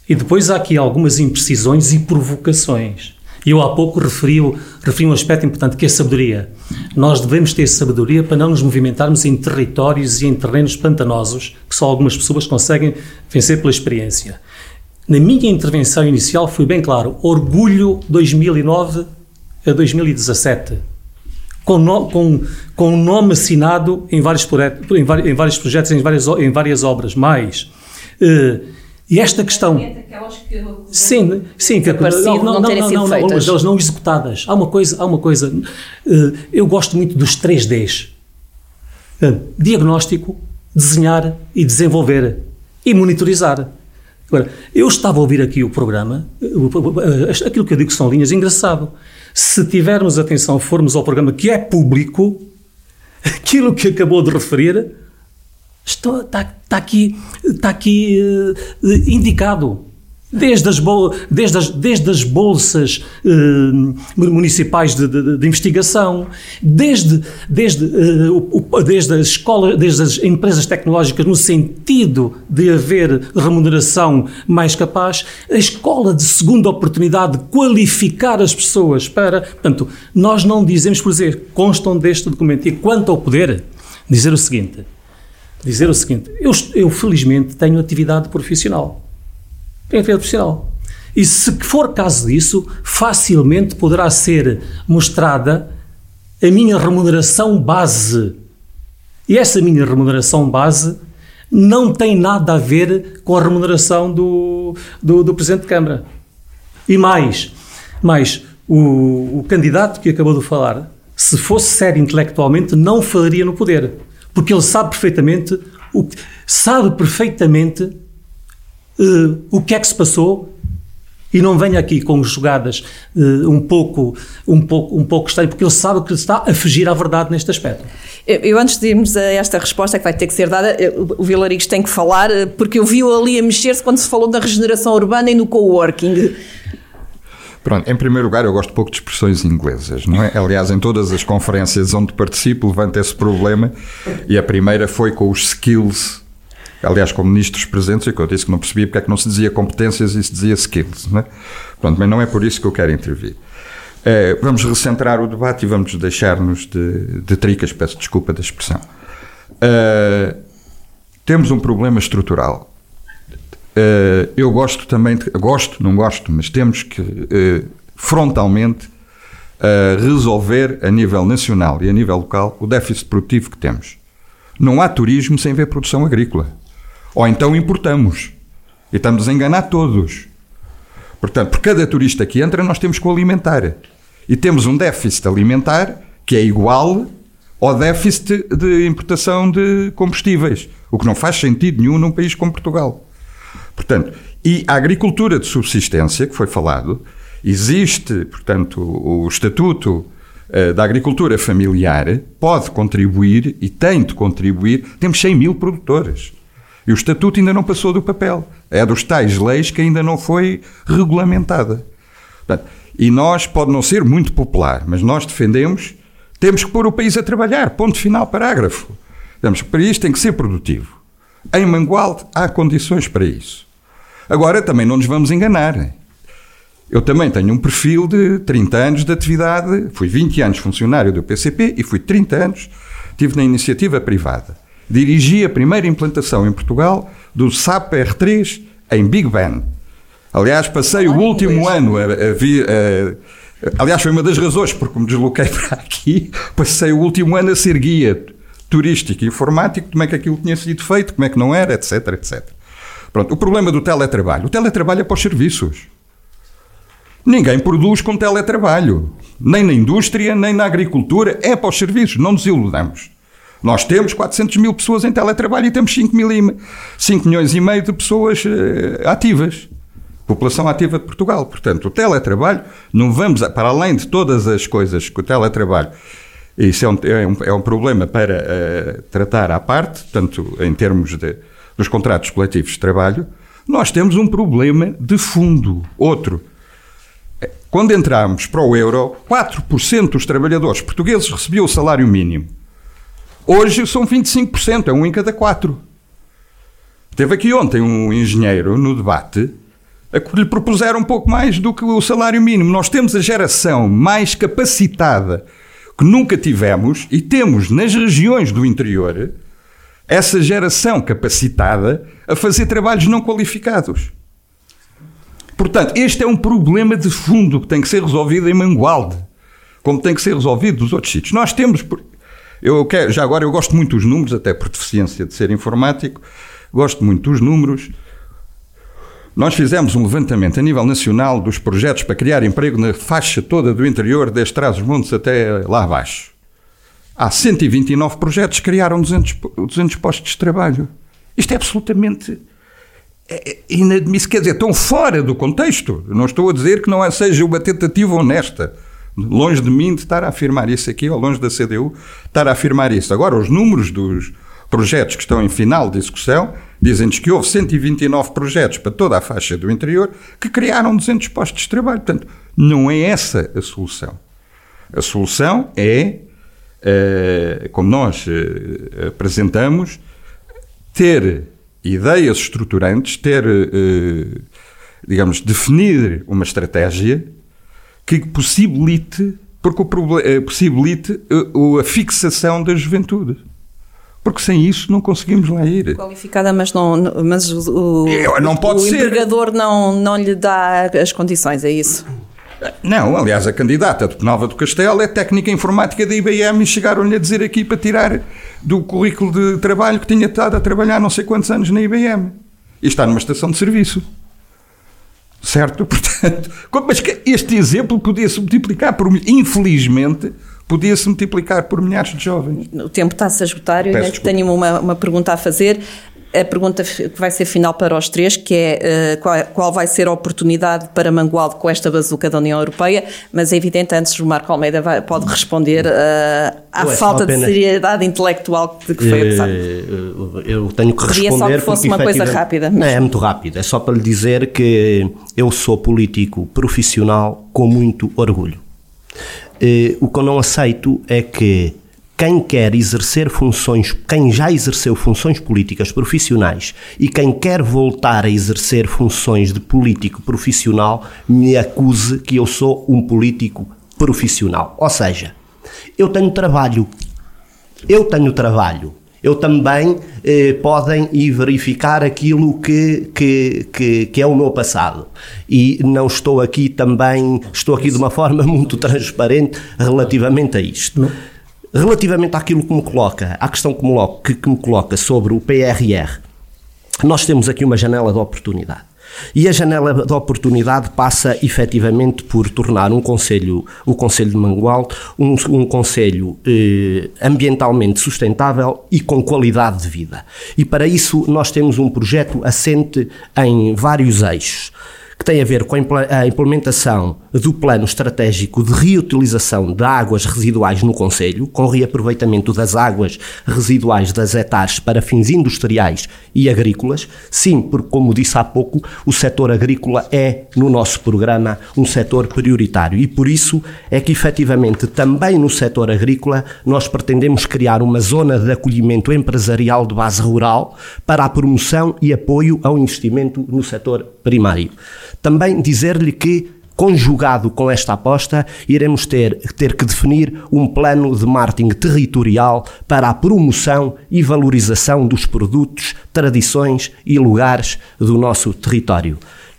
[SPEAKER 4] E depois há aqui algumas imprecisões e provocações. Eu há pouco referi, referi um aspecto importante que é a sabedoria. Nós devemos ter sabedoria para não nos movimentarmos em territórios e em terrenos pantanosos que só algumas pessoas conseguem vencer pela experiência. Na minha intervenção inicial foi bem claro: orgulho 2009 a 2017. Com, no, com, com um nome assinado em vários, em vários, em vários projetos, em várias, em várias obras. Mais. Uh, e esta questão. Sim, sim, que
[SPEAKER 2] não, não, não, terem sido
[SPEAKER 4] não, algumas delas não executadas. Há uma coisa, há uma coisa. Uh, eu gosto muito dos 3Ds: uh, diagnóstico, desenhar e desenvolver e monitorizar. Agora, eu estava a ouvir aqui o programa, aquilo que eu digo são linhas, engraçado. Se tivermos atenção, formos ao programa que é público, aquilo que acabou de referir Está, está, está aqui, está aqui uh, indicado. Desde as, desde as, desde as bolsas uh, municipais de, de, de, investigação, desde, desde, uh, desde, as escolas, desde as empresas tecnológicas, no sentido de haver remuneração mais capaz, a escola de segunda oportunidade de qualificar as pessoas para. Portanto, nós não dizemos, por dizer, constam deste documento. E quanto ao poder, dizer o seguinte dizer o seguinte: eu, eu felizmente tenho atividade profissional. Tenho atividade profissional. E se for caso disso, facilmente poderá ser mostrada a minha remuneração base. E essa minha remuneração base não tem nada a ver com a remuneração do, do, do Presidente de Câmara. E mais, mais o, o candidato que acabou de falar, se fosse sério intelectualmente, não falaria no poder porque ele sabe perfeitamente o, sabe perfeitamente uh, o que é que se passou e não venha aqui com jogadas uh, um pouco um pouco um pouco estranho porque ele sabe que está a fugir à verdade neste aspecto.
[SPEAKER 2] Eu, eu antes de irmos a esta resposta que vai ter que ser dada, o Vilarigos tem que falar porque eu vi-o ali a mexer-se quando se falou da regeneração urbana e no coworking.
[SPEAKER 3] Pronto, em primeiro lugar, eu gosto pouco de expressões inglesas, não é? Aliás, em todas as conferências onde participo, levanta esse problema e a primeira foi com os skills. Aliás, com ministros presentes, e que eu disse que não percebia porque é que não se dizia competências e se dizia skills, não é? Pronto, mas não é por isso que eu quero intervir. É, vamos recentrar o debate e vamos deixar-nos de, de tricas, peço desculpa da expressão. É, temos um problema estrutural Uh, eu gosto também, de, gosto, não gosto, mas temos que frontalmente resolver a nível nacional e a nível local o déficit produtivo que temos. Não há turismo sem ver produção agrícola. Ou então importamos. E estamos a enganar todos. Portanto, por cada turista que entra, nós temos que o alimentar. E temos um déficit alimentar que é igual ao déficit de importação de combustíveis, o que não faz sentido nenhum num país como Portugal. Portanto, e a agricultura de subsistência, que foi falado, existe, portanto, o Estatuto uh, da Agricultura Familiar pode contribuir e tem de contribuir. Temos 100 mil produtores. E o Estatuto ainda não passou do papel. É dos tais leis que ainda não foi regulamentada. Portanto, e nós, pode não ser muito popular, mas nós defendemos, temos que pôr o país a trabalhar. Ponto final, parágrafo. Temos, o país tem que ser produtivo. Em Mangualde há condições para isso. Agora, também não nos vamos enganar. Eu também tenho um perfil de 30 anos de atividade, fui 20 anos funcionário do PCP e fui 30 anos, tive na iniciativa privada. Dirigi a primeira implantação em Portugal do SAP R3 em Big Ben. Aliás, passei o último ano a, a, a, Aliás, foi uma das razões porque me desloquei <laughs> para aqui. Passei o último ano a ser guia turístico e informático, como é que aquilo tinha sido feito, como é que não era, etc, etc. Pronto, o problema do teletrabalho. O teletrabalho é para os serviços. Ninguém produz com teletrabalho. Nem na indústria, nem na agricultura. É para os serviços. Não nos iludamos. Nós temos 400 mil pessoas em teletrabalho e temos 5, mil e, 5 milhões e meio de pessoas uh, ativas. População ativa de Portugal. Portanto, o teletrabalho, não vamos, para além de todas as coisas que o teletrabalho, isso é um, é um, é um problema para uh, tratar à parte, tanto em termos de, dos contratos coletivos de trabalho, nós temos um problema de fundo. Outro. Quando entramos para o euro, 4% dos trabalhadores portugueses recebiam o salário mínimo. Hoje são 25%, é um em cada quatro. Teve aqui ontem um engenheiro no debate a que lhe propuseram um pouco mais do que o salário mínimo. Nós temos a geração mais capacitada que nunca tivemos e temos nas regiões do interior essa geração capacitada a fazer trabalhos não qualificados. Portanto, este é um problema de fundo que tem que ser resolvido em Mangualde, como tem que ser resolvido nos outros sítios. Nós temos, eu quero, já agora eu gosto muito dos números, até por deficiência de ser informático, gosto muito dos números. Nós fizemos um levantamento a nível nacional dos projetos para criar emprego na faixa toda do interior, desde Trás-os-Montes até lá abaixo. Há 129 projetos criaram 200, 200 postos de trabalho. Isto é absolutamente é, é inadmissível, quer dizer, tão fora do contexto. Não estou a dizer que não seja uma tentativa honesta Longe de mim de estar a afirmar isso aqui, ou longe da CDU estar a afirmar isso. Agora, os números dos projetos que estão em final de execução dizem-nos que houve 129 projetos para toda a faixa do interior que criaram 200 postos de trabalho. Portanto, não é essa a solução. A solução é, eh, como nós eh, apresentamos, ter ideias estruturantes, ter, eh, digamos, definir uma estratégia que possibilite, porque o, eh, possibilite a, a fixação da juventude. Porque sem isso não conseguimos lá ir.
[SPEAKER 2] Qualificada, mas, não, mas o,
[SPEAKER 3] o, não pode
[SPEAKER 2] o
[SPEAKER 3] ser.
[SPEAKER 2] empregador não, não lhe dá as condições, é isso?
[SPEAKER 3] Não, aliás, a candidata de Penalva do Castelo é técnica informática da IBM e chegaram-lhe a dizer aqui para tirar do currículo de trabalho que tinha estado a trabalhar não sei quantos anos na IBM. E está numa estação de serviço. Certo? <laughs> Portanto, mas este exemplo podia-se multiplicar por. Infelizmente, podia-se multiplicar por milhares de jovens.
[SPEAKER 2] O tempo está-se a esgotar. Eu ainda tenho uma, uma pergunta a fazer a pergunta que vai ser final para os três, que é uh, qual, qual, vai ser a oportunidade para Mangualde com esta bazuca da União Europeia, mas é evidente, antes o Marco Almeida vai, pode responder uh, à falta de seriedade intelectual de que foi abusado. Eh,
[SPEAKER 5] eu tenho que Queria responder...
[SPEAKER 2] só que fosse uma coisa rápida.
[SPEAKER 5] Não, é muito rápido, é só para lhe dizer que eu sou político profissional com muito orgulho. O que eu não aceito é que quem quer exercer funções, quem já exerceu funções políticas profissionais e quem quer voltar a exercer funções de político profissional me acuse que eu sou um político profissional. Ou seja, eu tenho trabalho. Eu tenho trabalho. Eu também eh, podem ir verificar aquilo que, que, que, que, é o meu passado. E não estou aqui também, estou aqui de uma forma <laughs> muito transparente relativamente a isto. Não Relativamente àquilo que me coloca, à questão que me, que, que me coloca sobre o PRR, nós temos aqui uma janela de oportunidade. E a janela de oportunidade passa efetivamente por tornar um Conselho, o Conselho de Mangualde, um, um Conselho eh, ambientalmente sustentável e com qualidade de vida. E para isso nós temos um projeto assente em vários eixos que tem a ver com a implementação do plano estratégico de reutilização de águas residuais no Conselho, com reaproveitamento das águas residuais das hectares para fins industriais e agrícolas. Sim, porque, como disse há pouco, o setor agrícola é, no nosso programa, um setor prioritário e por isso é que, efetivamente, também no setor agrícola, nós pretendemos criar uma zona de acolhimento empresarial de base rural para a promoção e apoio ao investimento no setor primário. Também dizer-lhe que conjugado com esta aposta, iremos ter, ter que definir um plano de marketing territorial para a promoção e valorização dos produtos, tradições e lugares do nosso território.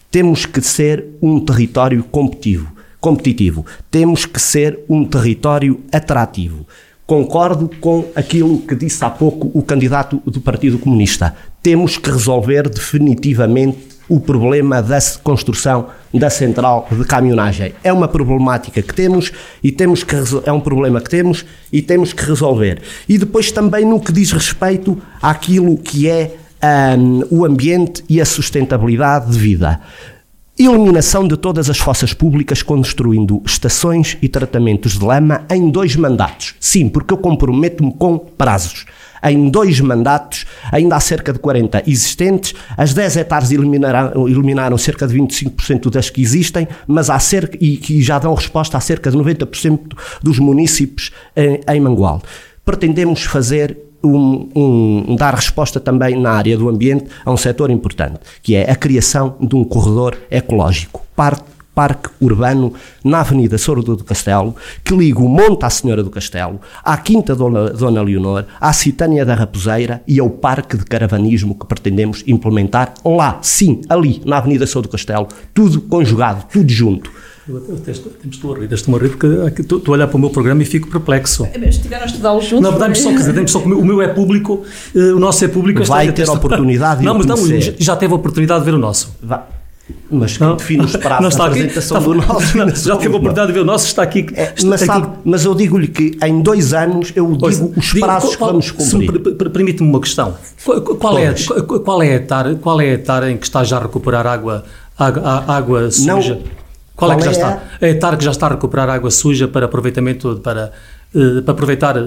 [SPEAKER 5] Temos que ser um território competitivo. competitivo. Temos que ser um território atrativo. Concordo com aquilo que disse há pouco o candidato do Partido Comunista. Temos que resolver definitivamente o problema da construção da central de caminhonagem. É uma problemática que temos e temos que é um problema que temos e temos que resolver. E depois também no que diz respeito àquilo que é um, o ambiente e a sustentabilidade de vida. Eliminação de todas as fossas públicas, construindo estações e tratamentos de lama em dois mandatos. Sim, porque eu comprometo-me com prazos. Em dois mandatos, ainda há cerca de 40 existentes, as 10 hectares eliminaram, eliminaram cerca de 25% das que existem, mas há cerca, e que já dão resposta a cerca de 90% dos municípios em, em Mangual. Pretendemos fazer um, um, dar resposta também na área do ambiente a um setor importante, que é a criação de um corredor ecológico. Parque urbano na Avenida Sordo do Castelo, que liga o Monte à Senhora do Castelo, à Quinta Dona, Dona Leonor, à Citânia da Raposeira e ao Parque de Caravanismo que pretendemos implementar lá, sim, ali, na Avenida Sordo do Castelo, tudo conjugado, tudo junto.
[SPEAKER 4] Estou a rir, estou a rir porque estou a olhar para o meu programa e fico perplexo.
[SPEAKER 2] Mas tiveram a estudá-lo juntos?
[SPEAKER 4] Não, dá-me só, dizer, só que o meu é público, eh, o nosso é público.
[SPEAKER 5] Vai ter a oportunidade de
[SPEAKER 4] Não, mas não, já teve a oportunidade de ver o nosso.
[SPEAKER 5] Vai. Mas que define os <laughs> prazos da apresentação
[SPEAKER 4] aqui,
[SPEAKER 5] do nosso.
[SPEAKER 4] Não, já teve a oportunidade de ver o nosso, está aqui.
[SPEAKER 5] É, mas, sabe, mas, eu digo-lhe que em dois anos eu digo os prazos que vamos cumprir.
[SPEAKER 4] Permite-me uma questão. Qual, é, qual, é a etar, qual é a etar em que está já a recuperar água, água, água suja? Não, qual, qual, é que já é está? A etar que já está a recuperar água suja para aproveitamento, para Uh, para aproveitar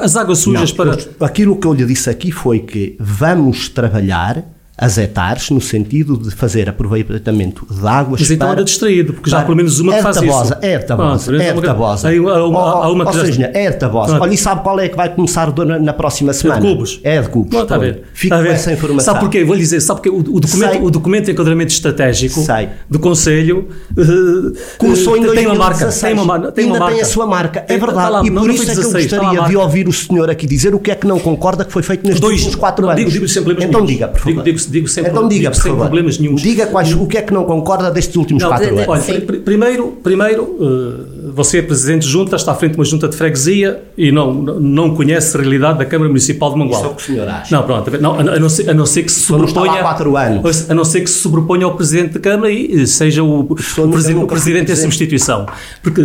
[SPEAKER 4] as águas sujas
[SPEAKER 5] não,
[SPEAKER 4] para.
[SPEAKER 5] Aquilo que eu lhe disse aqui foi que vamos trabalhar as hectares, no sentido de fazer aproveitamento de águas
[SPEAKER 4] Mas então era distraído, porque já há pelo menos uma que faz
[SPEAKER 5] isso. É tabosa, ah, é tabosa.
[SPEAKER 4] Há uma,
[SPEAKER 5] oh, oh, seja, é tabosa. Olha, e sabe qual é que vai começar na próxima semana?
[SPEAKER 4] É de cubos.
[SPEAKER 5] É de cubos.
[SPEAKER 4] está a ver.
[SPEAKER 5] Fica com essa informação.
[SPEAKER 4] Sabe porquê? Vou lhe dizer, sabe porque o, documento, o documento de enquadramento estratégico do Conselho uh,
[SPEAKER 5] começou em 2016.
[SPEAKER 4] Tem uma marca. Tem uma, tem
[SPEAKER 5] Ainda
[SPEAKER 4] marca.
[SPEAKER 5] tem a sua marca, é verdade. Lá, e por isso é que eu gostaria de ouvir o senhor aqui dizer o que é que não concorda que foi feito nestes últimos quatro anos.
[SPEAKER 4] Digo sempre
[SPEAKER 5] Então diga, por favor.
[SPEAKER 4] Digo sempre.
[SPEAKER 5] Então diga
[SPEAKER 4] diga, sem problemas nenhum.
[SPEAKER 5] Diga quais, o que é que não concorda destes últimos não, quatro anos.
[SPEAKER 4] Olha, pr primeiro, primeiro uh, você é presidente de junta, está à frente de uma junta de freguesia e não, não conhece a realidade da Câmara Municipal de Mangual.
[SPEAKER 5] Isso é o que o senhor acha.
[SPEAKER 4] Não, pronto, não, a, não ser, a não ser que se sobreponha...
[SPEAKER 5] quatro anos.
[SPEAKER 4] A não ser que se sobreponha ao presidente da Câmara e seja o, o, presidente, o presidente em substituição. Porque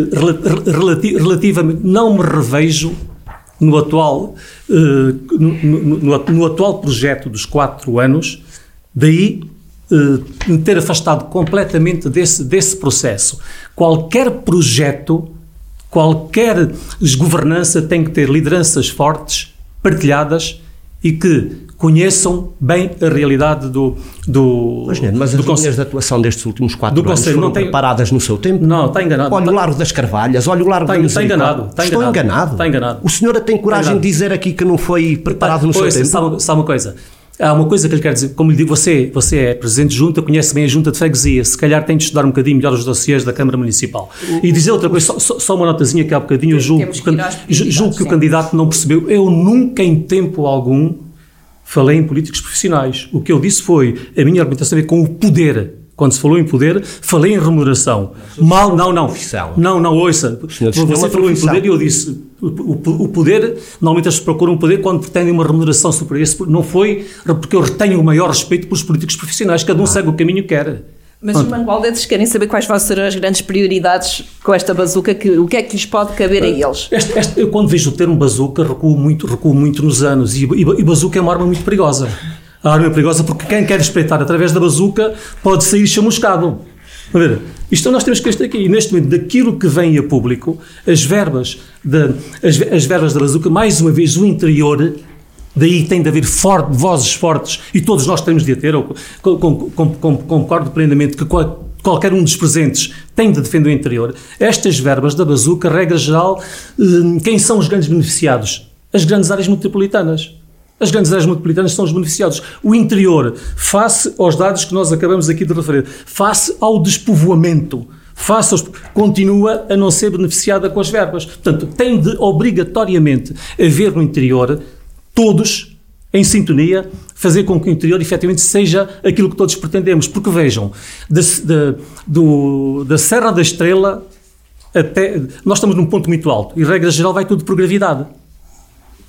[SPEAKER 4] relati relativamente não me revejo no atual, no, no, no, no, atual projeto dos quatro anos Daí eh, ter afastado completamente desse, desse processo. Qualquer projeto, qualquer governança tem que ter lideranças fortes, partilhadas e que conheçam bem a realidade do do
[SPEAKER 5] Mas, não, mas
[SPEAKER 4] do
[SPEAKER 5] as linhas de atuação destes últimos quatro do anos foram não tem, preparadas no seu tempo?
[SPEAKER 4] Não, está enganado.
[SPEAKER 5] Olha o Largo das Carvalhas, olha o Largo
[SPEAKER 4] está, da está enganado, está
[SPEAKER 5] Estou enganado. enganado.
[SPEAKER 4] Está enganado.
[SPEAKER 5] O senhor tem coragem de dizer aqui que não foi preparado no
[SPEAKER 4] pois,
[SPEAKER 5] seu tempo?
[SPEAKER 4] Sabe, sabe uma coisa? Há uma coisa que ele quer dizer, como lhe digo, você, você é presidente de junta, conhece bem a junta de freguesia, se calhar tem de estudar um bocadinho melhor os dossiês da Câmara Municipal. O, e dizer outra coisa, só, só, uma notazinha que há bocadinho, eu julgo, que, julgo que o candidato não percebeu. Eu nunca, em tempo algum, falei em políticos profissionais. O que eu disse foi, a minha argumentação é com o poder quando se falou em poder, falei em remuneração. Mal, não, não. Não, não, ouça. Você falou em poder e eu disse, o, o, o, poder, normalmente pessoas procuram poder quando pretendem uma remuneração superior. Não foi porque eu retenho o maior respeito pelos políticos profissionais, cada um ah. segue o caminho que quer.
[SPEAKER 2] Mas Pronto. os mangualdenses querem saber quais vão ser as grandes prioridades com esta bazuca, que, o que é que lhes pode caber a eles?
[SPEAKER 4] Este, este, eu quando vejo o termo bazuca recuo muito, recuo muito nos anos e, e, e bazuca é uma arma muito perigosa. A arma é perigosa porque quem quer espreitar através da bazuca pode sair chamuscado. Isto nós temos que estar aqui. E neste momento, daquilo que vem a público, as verbas, de, as, as verbas da bazuca, mais uma vez, o interior, daí tem de haver forte, vozes fortes, e todos nós temos de a ter. Eu, concordo plenamente que qual, qualquer um dos presentes tem de defender o interior. Estas verbas da bazuca, regra geral, hum, quem são os grandes beneficiados? As grandes áreas metropolitanas. As grandes áreas metropolitanas são os beneficiados. O interior, face aos dados que nós acabamos aqui de referir, face ao despovoamento, faça continua a não ser beneficiada com as verbas. Portanto, tem de obrigatoriamente haver no interior todos em sintonia, fazer com que o interior efetivamente seja aquilo que todos pretendemos. Porque vejam, da, da, do, da Serra da Estrela até. Nós estamos num ponto muito alto e, regra geral, vai tudo por gravidade.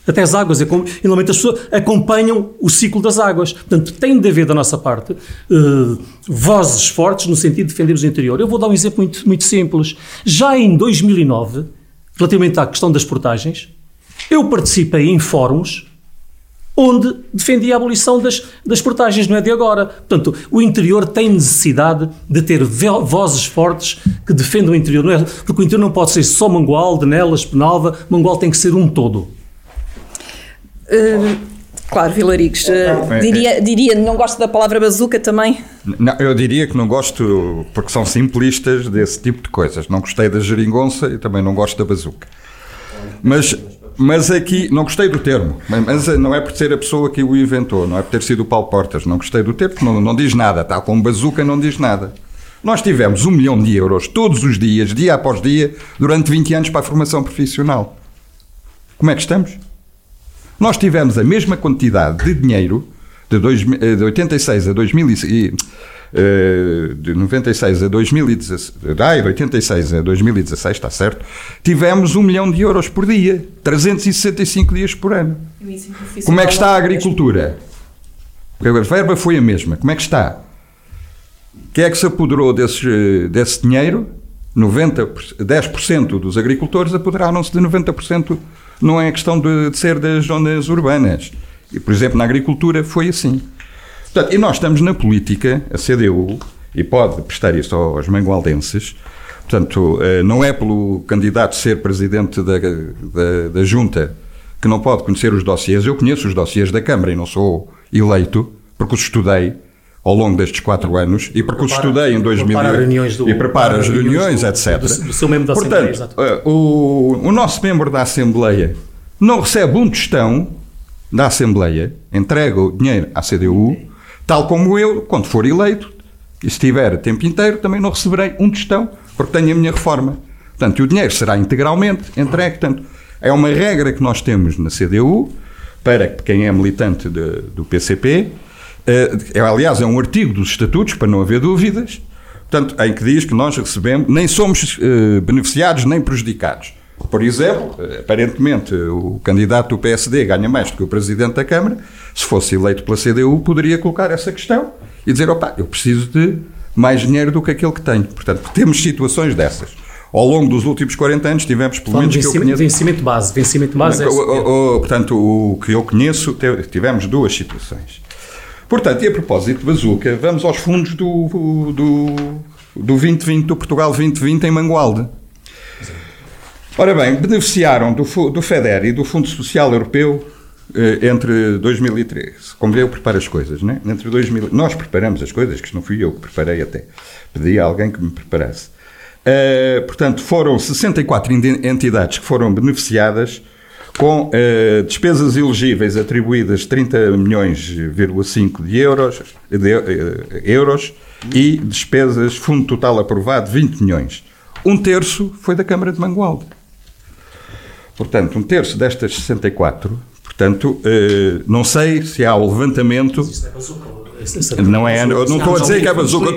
[SPEAKER 4] Até as águas, e normalmente as pessoas acompanham o ciclo das águas. Portanto, tem de haver da nossa parte uh, vozes fortes no sentido de defendermos o interior. Eu vou dar um exemplo muito, muito simples. Já em 2009, relativamente à questão das portagens, eu participei em fóruns onde defendia a abolição das, das portagens, não é de agora. Portanto, o interior tem necessidade de ter vozes fortes que defendam o interior, não é? Porque o interior não pode ser só Mangualde, Nelas, Penalva, Mangualde tem que ser um todo.
[SPEAKER 2] Uh, claro, Vilarigues, uh, diria, diria, não gosto da palavra bazuca também?
[SPEAKER 3] Não, eu diria que não gosto, porque são simplistas desse tipo de coisas. Não gostei da geringonça e também não gosto da bazuca. Mas mas aqui, não gostei do termo, mas não é por ser a pessoa que o inventou, não é por ter sido o Paulo Portas, não gostei do termo, não, não diz nada, tal como bazuca não diz nada. Nós tivemos um milhão de euros todos os dias, dia após dia, durante 20 anos para a formação profissional. Como é que estamos? Nós tivemos a mesma quantidade de dinheiro de, dois, eh, de 86 a 2000 e, eh, de 96 a 2016, ai, de 86 a 2016, está certo, tivemos um milhão de euros por dia, 365 dias por ano. Como é que está a agricultura? A verba foi a mesma. Como é que está? Quem é que se apoderou desse, desse dinheiro? 90, 10% dos agricultores apoderaram-se de 90%. Não é questão de, de ser das zonas urbanas. E, por exemplo, na agricultura foi assim. Portanto, e nós estamos na política, a CDU, e pode prestar isso aos mangualdenses, portanto, eh, não é pelo candidato ser presidente da, da, da junta que não pode conhecer os dossiês. Eu conheço os dossiês da Câmara e não sou eleito, porque os estudei ao longo destes quatro anos e porque os estudei em 2000
[SPEAKER 4] do,
[SPEAKER 3] e prepara as reuniões, do, etc.
[SPEAKER 4] Do, do seu membro da
[SPEAKER 3] Portanto,
[SPEAKER 4] Assembleia,
[SPEAKER 3] o, o nosso membro da Assembleia não recebe um tostão da Assembleia, entrega o dinheiro à CDU Tal como eu, quando for eleito, e se tiver tempo inteiro, também não receberei um tostão, porque tenho a minha reforma. Portanto, o dinheiro será integralmente entregue. Portanto, é uma regra que nós temos na CDU, para quem é militante de, do PCP. Eh, é, aliás, é um artigo dos estatutos, para não haver dúvidas, portanto, em que diz que nós recebemos, nem somos uh, beneficiados nem prejudicados. Por exemplo, aparentemente o candidato do PSD ganha mais do que o presidente da Câmara. Se fosse eleito pela CDU, poderia colocar essa questão e dizer: opa, eu preciso de mais dinheiro do que aquele que tenho. Portanto, temos situações dessas. Ao longo dos últimos 40 anos tivemos, pelo menos que eu conheço...
[SPEAKER 4] Vencimento base, vencimento base é... O,
[SPEAKER 3] o, o, portanto, o que eu conheço, tivemos duas situações. Portanto, e a propósito de Bazuca, vamos aos fundos do, do, do 2020, do Portugal 2020 em Mangualde. Ora bem, beneficiaram do, do FEDER e do Fundo Social Europeu eh, entre 2013. Como eu preparo as coisas, né? Entre 2000, nós preparamos as coisas, que não fui eu que preparei até. Pedi a alguém que me preparasse. Uh, portanto, foram 64 entidades que foram beneficiadas com uh, despesas elegíveis atribuídas 30 milhões,5 de euros, de, uh, euros e despesas, fundo total aprovado, 20 milhões. Um terço foi da Câmara de Mangualde. Portanto, um terço destas 64, portanto, eh, não sei se há o levantamento. Não é, eu não estou a dizer que é bazuca.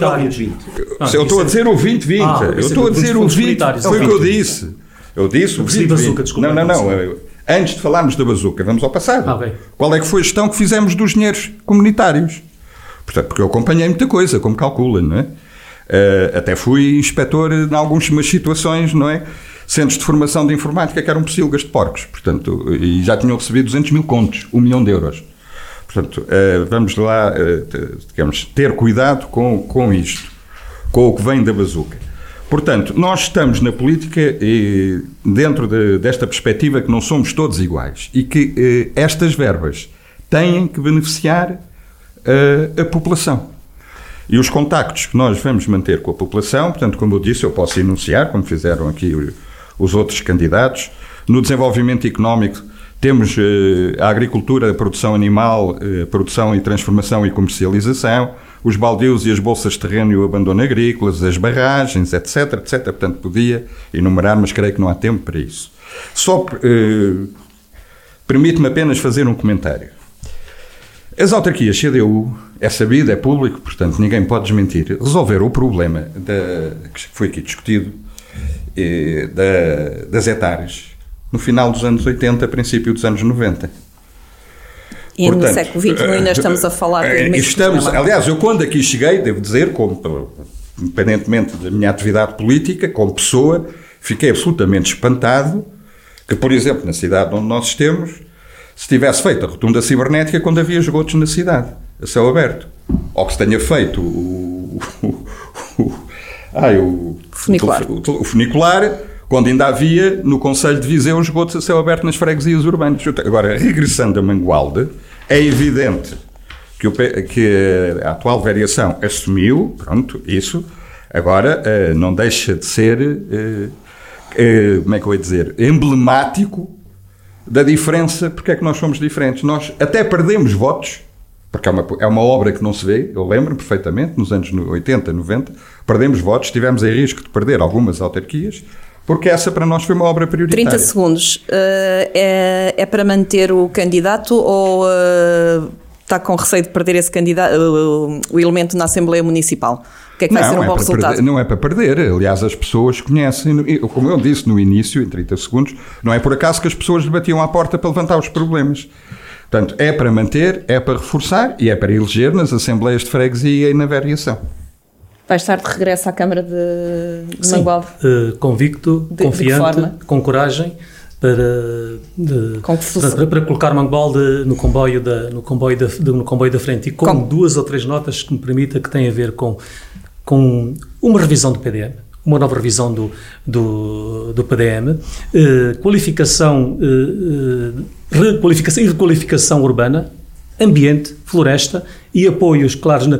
[SPEAKER 3] Eu estou a dizer o 2020. eu estou a dizer o 20. Foi o que eu disse. Eu disse o 2020. Não, não, não. Antes de falarmos da bazuca, vamos ao passado.
[SPEAKER 4] Ah,
[SPEAKER 3] Qual é que foi a gestão que fizemos dos dinheiros comunitários? Portanto, porque eu acompanhei muita coisa, como calcula, não é? Uh, até fui inspetor em algumas situações, não é? centros de formação de informática que eram pocilgas de porcos, portanto, e já tinham recebido 200 mil contos, um milhão de euros. Portanto, eh, vamos lá, eh, digamos, ter cuidado com, com isto, com o que vem da bazuca. Portanto, nós estamos na política e dentro de, desta perspectiva que não somos todos iguais e que eh, estas verbas têm que beneficiar a população. E os contactos que nós vamos manter com a população, portanto, como eu disse, eu posso enunciar, como fizeram aqui os outros candidatos. No desenvolvimento económico, temos eh, a agricultura, a produção animal, eh, produção e transformação e comercialização, os baldios e as bolsas de terreno e o abandono agrícolas, as barragens, etc, etc. Portanto, podia enumerar, mas creio que não há tempo para isso. Só eh, permite-me apenas fazer um comentário. As autarquias CDU, é sabido, é público, portanto ninguém pode desmentir, resolveram o problema da, que foi aqui discutido eh, da, das hectares no final dos anos 80, princípio dos anos 90.
[SPEAKER 2] E Portanto, no século XXI ainda estamos a falar
[SPEAKER 3] de eh, estamos, Aliás, eu quando aqui cheguei, devo dizer, como, independentemente da minha atividade política, como pessoa, fiquei absolutamente espantado que, por exemplo, na cidade onde nós estamos, se tivesse feito a rotunda cibernética quando havia esgotos na cidade, a céu aberto. Ou que se tenha feito o, o, o, ai, o,
[SPEAKER 2] funicular.
[SPEAKER 3] O, o, funicular quando ainda havia no Conselho de Viseu esgotos a céu aberto nas freguesias urbanas. Agora, regressando a Mangualde, é evidente que, o, que a atual variação assumiu, pronto, isso, agora eh, não deixa de ser, eh, eh, como é que eu ia dizer, emblemático da diferença, porque é que nós somos diferentes. Nós até perdemos votos, porque é uma, é uma obra que não se vê, eu lembro perfeitamente, nos anos 80, 90, perdemos votos, estivemos em risco de perder algumas autarquias, porque essa para nós foi uma obra prioritária.
[SPEAKER 2] 30 segundos. Uh, é, é, para manter o candidato ou uh, está com receio de perder esse candidato, uh, o elemento na Assembleia Municipal? O que é que vai
[SPEAKER 3] não,
[SPEAKER 2] ser um
[SPEAKER 3] é
[SPEAKER 2] bom resultado?
[SPEAKER 3] Perder, não é para perder. Aliás, as pessoas conhecem, como eu disse no início, em 30 segundos, não é por acaso que as pessoas lhe batiam à porta para levantar os problemas. Portanto, é para manter, é para reforçar e é para eleger nas Assembleias de Freguesia e na variação.
[SPEAKER 2] Vai estar de regresso à Câmara de, de
[SPEAKER 4] Sim? Uh, convicto, de, confiante, de com coragem para, de, para, para, colocar Mangualde no comboio da, no comboio da, no comboio da frente. E com, com, duas ou três notas que me permita que têm a ver com, com uma revisão do PDM, uma nova revisão do, do, do PDM, eh, qualificação, uh, requalificação e requalificação urbana, ambiente, floresta e apoios claros na,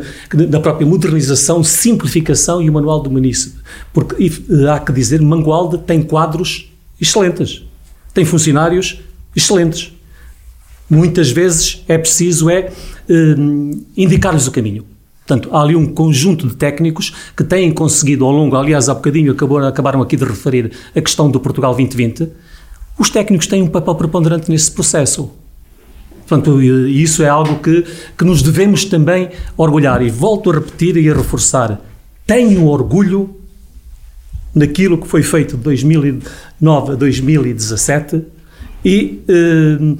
[SPEAKER 4] na, própria modernização, simplificação e o manual do município. Porque e, há que dizer, Mangualde tem quadros excelentes, tem funcionários excelentes. Muitas vezes é preciso é um, indicar-lhes o caminho. Portanto, há ali um conjunto de técnicos que têm conseguido ao longo, aliás, há bocadinho acabou, acabaram aqui de referir a questão do Portugal 2020, os técnicos têm um papel preponderante nesse processo. Portanto, isso é algo que, que nos devemos também orgulhar. E volto a repetir e a reforçar: tenho orgulho naquilo que foi feito de 2009 a 2017 e eh,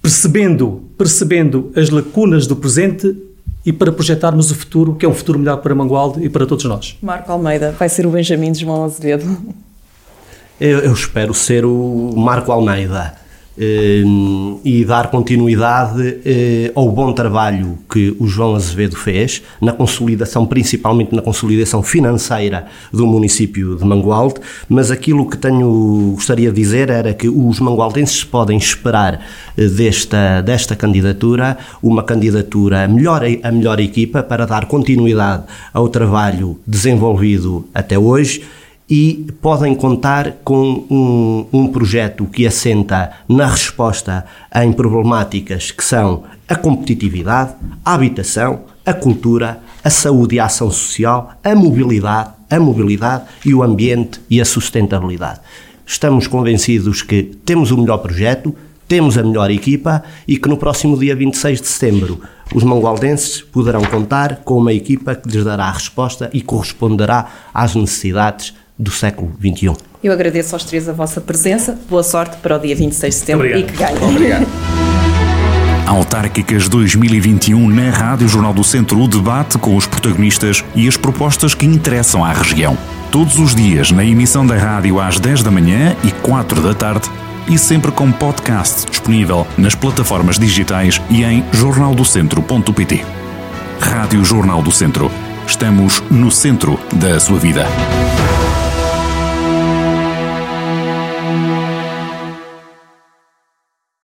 [SPEAKER 4] percebendo, percebendo as lacunas do presente e para projetarmos o futuro, que é um futuro melhor para Mangualde e para todos nós.
[SPEAKER 2] Marco Almeida, vai ser o Benjamin de João Azevedo?
[SPEAKER 5] Eu, eu espero ser o Marco Almeida e dar continuidade eh, ao bom trabalho que o João Azevedo fez na consolidação, principalmente na consolidação financeira do município de Mangualde, mas aquilo que tenho gostaria de dizer era que os mangualdenses podem esperar eh, desta, desta candidatura uma candidatura melhor, a melhor equipa para dar continuidade ao trabalho desenvolvido até hoje e podem contar com um, um, projeto que assenta na resposta em problemáticas que são a competitividade, a habitação, a cultura, a saúde e a ação social, a mobilidade, a mobilidade e o ambiente e a sustentabilidade. Estamos convencidos que temos o melhor projeto, temos a melhor equipa e que no próximo dia 26 de setembro os mangualdenses poderão contar com uma equipa que lhes dará a resposta e corresponderá às necessidades do século XXI.
[SPEAKER 2] Eu agradeço aos três a vossa presença. Boa sorte para o dia 26 de setembro Obrigado. e que ganhem.
[SPEAKER 3] Obrigado.
[SPEAKER 1] Autárquicas 2021 na Rádio Jornal do Centro, o debate com os protagonistas e as propostas que interessam à região. Todos os dias na emissão da rádio às 10 da manhã e 4 da tarde e sempre com podcast disponível nas plataformas digitais e em jornaldocentro.pt. Rádio Jornal do Centro. Estamos no centro da sua vida.